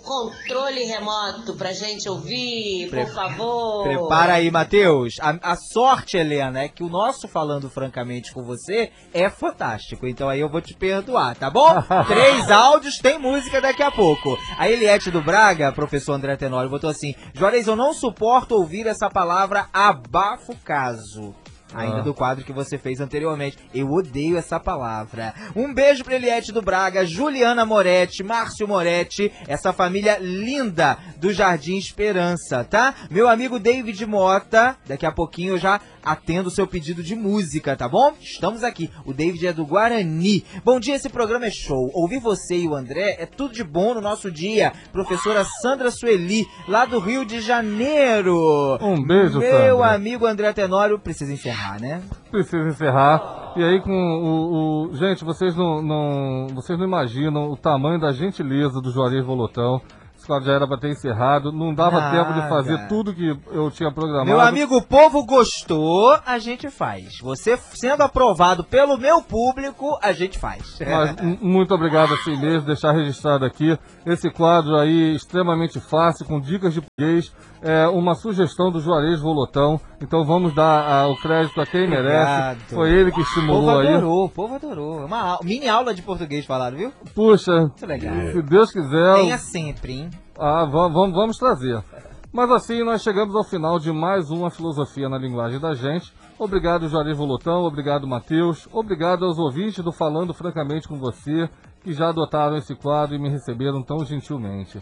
controle remoto pra gente ouvir, Pre- por favor. Prepara aí, Matheus. A, a sorte, Helena, é que o nosso Falando Francamente com você é fantástico. Então aí eu vou te perdoar, tá bom? Três áudios, tem música daqui a pouco. A Eliette do Braga, professor André Tenório, botou assim: Juarez, eu não suporto ouvir essa palavra abafo caso. Ainda Ah. do quadro que você fez anteriormente. Eu odeio essa palavra. Um beijo pra Eliette do Braga, Juliana Moretti, Márcio Moretti, essa família linda do Jardim Esperança, tá? Meu amigo David Mota, daqui a pouquinho eu já atendo o seu pedido de música, tá bom? Estamos aqui. O David é do Guarani. Bom dia, esse programa é show. Ouvir você e o André é tudo de bom no nosso dia. Professora Sandra Sueli, lá do Rio de Janeiro. Um beijo, Meu Sandra. amigo André Tenório, precisa encerrar, né? Precisa encerrar. E aí com o. o- gente, vocês não, não- Vocês não imaginam o tamanho da gentileza do Juarez Volotão Esse quadro já era para ter encerrado. Não dava Nada. tempo de fazer tudo que eu tinha programado. Meu amigo, o povo gostou, a gente faz. Você sendo aprovado pelo meu público, a gente faz. Mas muito obrigado assim mesmo, deixar registrado aqui esse quadro aí extremamente fácil, com dicas de português, é uma sugestão do Juarez Volotão, então vamos dar ah, o crédito a quem merece, Obrigado. foi ele que O povo estimulou aí. adorou, o povo adorou. É Uma mini aula de português falaram, viu? Puxa, Muito legal. se Deus quiser, Venha sempre, hein? ah, va- vamos, vamos trazer. Mas assim, nós chegamos ao final de mais uma filosofia na linguagem da gente. Obrigado, Juarez Volotão, obrigado, Matheus, obrigado aos ouvintes do Falando Francamente com Você, que já adotaram esse quadro e me receberam tão gentilmente.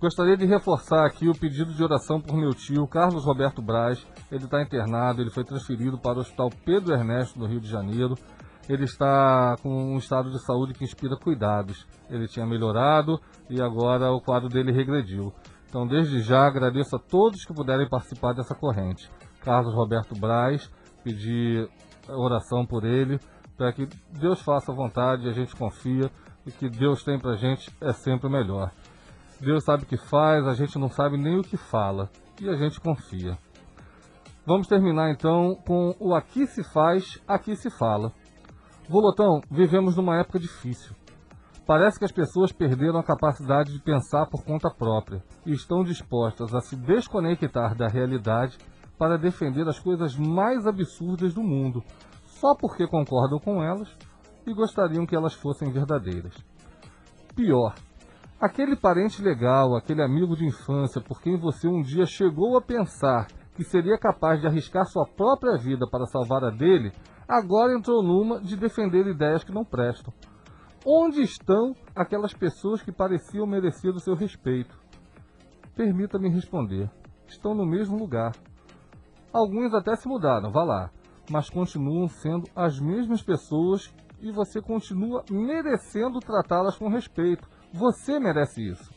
Gostaria de reforçar aqui o pedido de oração por meu tio, Carlos Roberto Braz. Ele está internado, ele foi transferido para o Hospital Pedro Ernesto, no Rio de Janeiro. Ele está com um estado de saúde que inspira cuidados. Ele tinha melhorado e agora o quadro dele regrediu. Então, desde já, agradeço a todos que puderem participar dessa corrente. Carlos Roberto Braz, pedir oração por ele, para que Deus faça a vontade, a gente confia, e que Deus tem pra gente é sempre o melhor. Deus sabe o que faz, a gente não sabe nem o que fala, e a gente confia. Vamos terminar então com o Aqui se faz, aqui se fala. Volotão, vivemos numa época difícil. Parece que as pessoas perderam a capacidade de pensar por conta própria e estão dispostas a se desconectar da realidade para defender as coisas mais absurdas do mundo, só porque concordam com elas e gostariam que elas fossem verdadeiras. Pior, aquele parente legal, aquele amigo de infância por quem você um dia chegou a pensar que seria capaz de arriscar sua própria vida para salvar a dele, agora entrou numa de defender ideias que não prestam. Onde estão aquelas pessoas que pareciam merecer o seu respeito? Permita-me responder. Estão no mesmo lugar. Alguns até se mudaram, vá lá, mas continuam sendo as mesmas pessoas e você continua merecendo tratá-las com respeito. Você merece isso.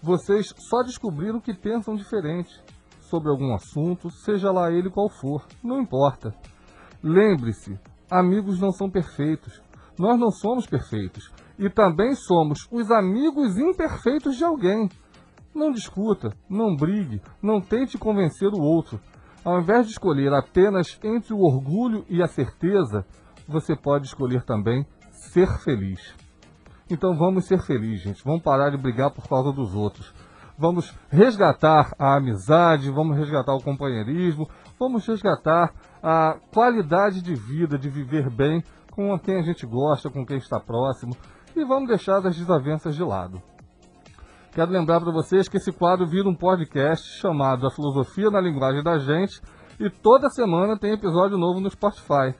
Vocês só descobriram que pensam diferente sobre algum assunto, seja lá ele qual for, não importa. Lembre-se, amigos não são perfeitos. Nós não somos perfeitos. E também somos os amigos imperfeitos de alguém. Não discuta, não brigue, não tente convencer o outro. Ao invés de escolher apenas entre o orgulho e a certeza, você pode escolher também ser feliz. Então vamos ser felizes, gente. Vamos parar de brigar por causa dos outros. Vamos resgatar a amizade, vamos resgatar o companheirismo, vamos resgatar a qualidade de vida, de viver bem com quem a gente gosta, com quem está próximo e vamos deixar as desavenças de lado. Quero lembrar para vocês que esse quadro vira um podcast chamado A Filosofia na Linguagem da Gente e toda semana tem episódio novo no Spotify.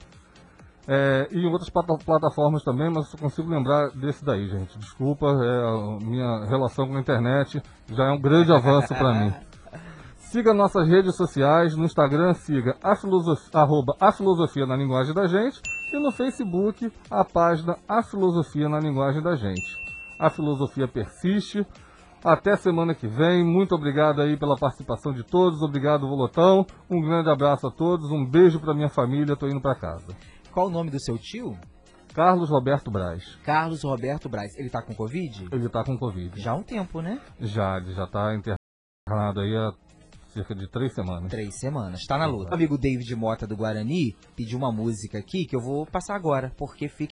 É, e em outras plata- plataformas também, mas só consigo lembrar desse daí, gente. Desculpa, é, minha relação com a internet já é um grande avanço para mim. Siga nossas redes sociais, no Instagram siga a filosofia, arroba a filosofia na linguagem da gente e no Facebook a página A Filosofia na Linguagem da Gente. A filosofia persiste. Até semana que vem. Muito obrigado aí pela participação de todos. Obrigado, Volotão. Um grande abraço a todos. Um beijo para minha família. Tô indo para casa. Qual o nome do seu tio? Carlos Roberto Braz. Carlos Roberto Braz. Ele tá com Covid? Ele tá com Covid. Já há um tempo, né? Já, ele já tá internado aí há cerca de três semanas. Três semanas, tá na luta. O amigo David Mota do Guarani pediu uma música aqui que eu vou passar agora, porque fica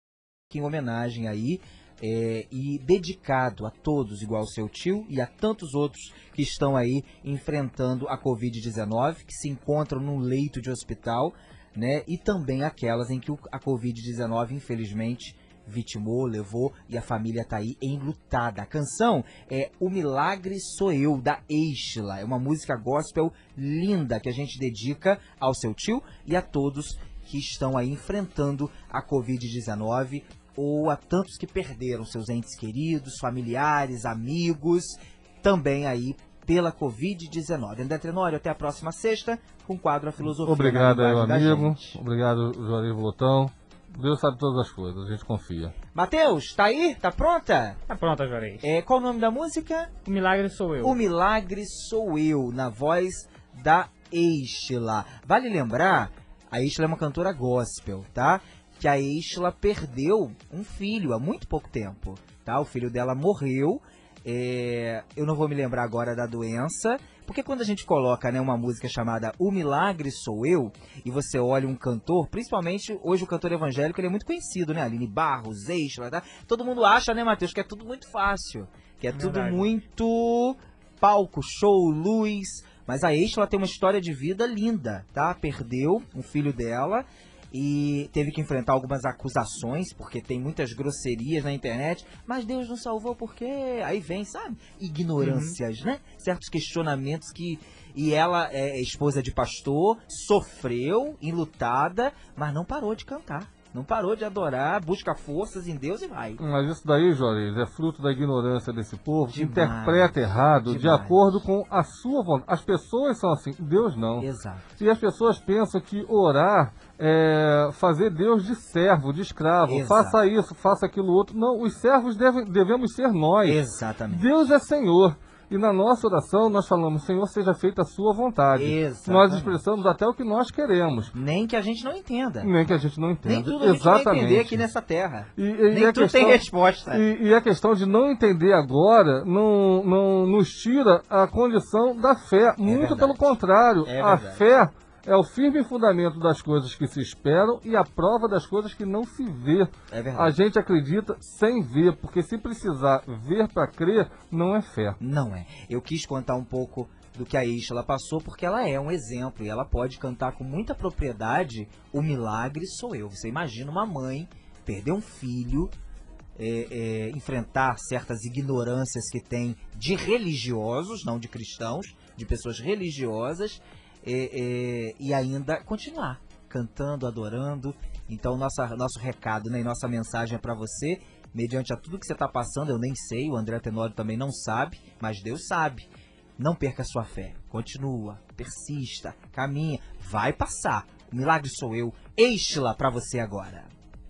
em homenagem aí é, e dedicado a todos, igual seu tio e a tantos outros que estão aí enfrentando a Covid-19, que se encontram num leito de hospital, né? E também aquelas em que a Covid-19, infelizmente, vitimou, levou e a família tá aí enlutada. A canção é O Milagre Sou Eu, da Eixla. É uma música gospel linda que a gente dedica ao seu tio e a todos que estão aí enfrentando a Covid-19 ou a tantos que perderam seus entes queridos, familiares, amigos, também aí pela Covid-19. André Trenório, até a próxima sexta com o quadro A Filosofia. Obrigado meu amigo. Obrigado, Juarez Volotão. Deus sabe todas as coisas, a gente confia. Matheus, tá aí? Tá pronta? Tá pronta, Juarez. É, qual o nome da música? O Milagre Sou Eu. O Milagre Sou Eu, na voz da Eixla. Vale lembrar, a Eixla é uma cantora gospel, tá? Que a Eixla perdeu um filho há muito pouco tempo, tá? O filho dela morreu É, eu não vou me lembrar agora da doença, porque quando a gente coloca né, uma música chamada O Milagre Sou Eu, e você olha um cantor, principalmente hoje o cantor evangélico ele é muito conhecido, né? Aline Barros, Eixla, tá? Todo mundo acha, né, Matheus, que é tudo muito fácil, que é tudo Verdade. muito palco, show, luz. Mas a Eixla tem uma história de vida linda, tá? Perdeu um filho dela e teve que enfrentar algumas acusações, porque tem muitas grosserias na internet, mas Deus não salvou porque aí vem, sabe? Ignorâncias, né? Certos questionamentos que e ela é esposa de pastor, sofreu, enlutada, mas não parou de cantar. Não parou de adorar, busca forças em Deus e vai. Mas isso daí, Juarez, é fruto da ignorância desse povo que interpreta errado de demais. acordo com a sua vontade. As pessoas são assim, Deus não. Exato. E as pessoas pensam que orar é fazer Deus de servo, de escravo. Exato. Faça isso, faça aquilo outro. Não, os servos devem, devemos ser nós. Exatamente. Deus é Senhor. E na nossa oração nós falamos, Senhor, seja feita a sua vontade. Exatamente. Nós expressamos até o que nós queremos. Nem que a gente não entenda. Nem que a gente não entenda. Nem tudo a gente Exatamente. vai entender aqui nessa terra. E, e Nem a tudo tem resposta. E, e a questão de não entender agora não, não nos tira a condição da fé. Muito verdade. pelo contrário. É a fé é o firme fundamento das coisas que se esperam e a prova das coisas que não se vê. É verdade. A gente acredita sem ver, porque se precisar ver para crer, não é fé. Não é. Eu quis contar um pouco do que a Isla passou, porque ela é um exemplo e ela pode cantar com muita propriedade o milagre sou eu. Você imagina uma mãe perder um filho, é, é, enfrentar certas ignorâncias que tem de religiosos, não de cristãos, de pessoas religiosas, é, é, e ainda continuar cantando, adorando. Então, nossa, nosso recado né, e nossa mensagem é para você, mediante a tudo que você está passando, eu nem sei, o André Tenório também não sabe, mas Deus sabe. Não perca sua fé. Continua, persista, caminha, vai passar. O milagre sou eu. Eixe-la para você agora.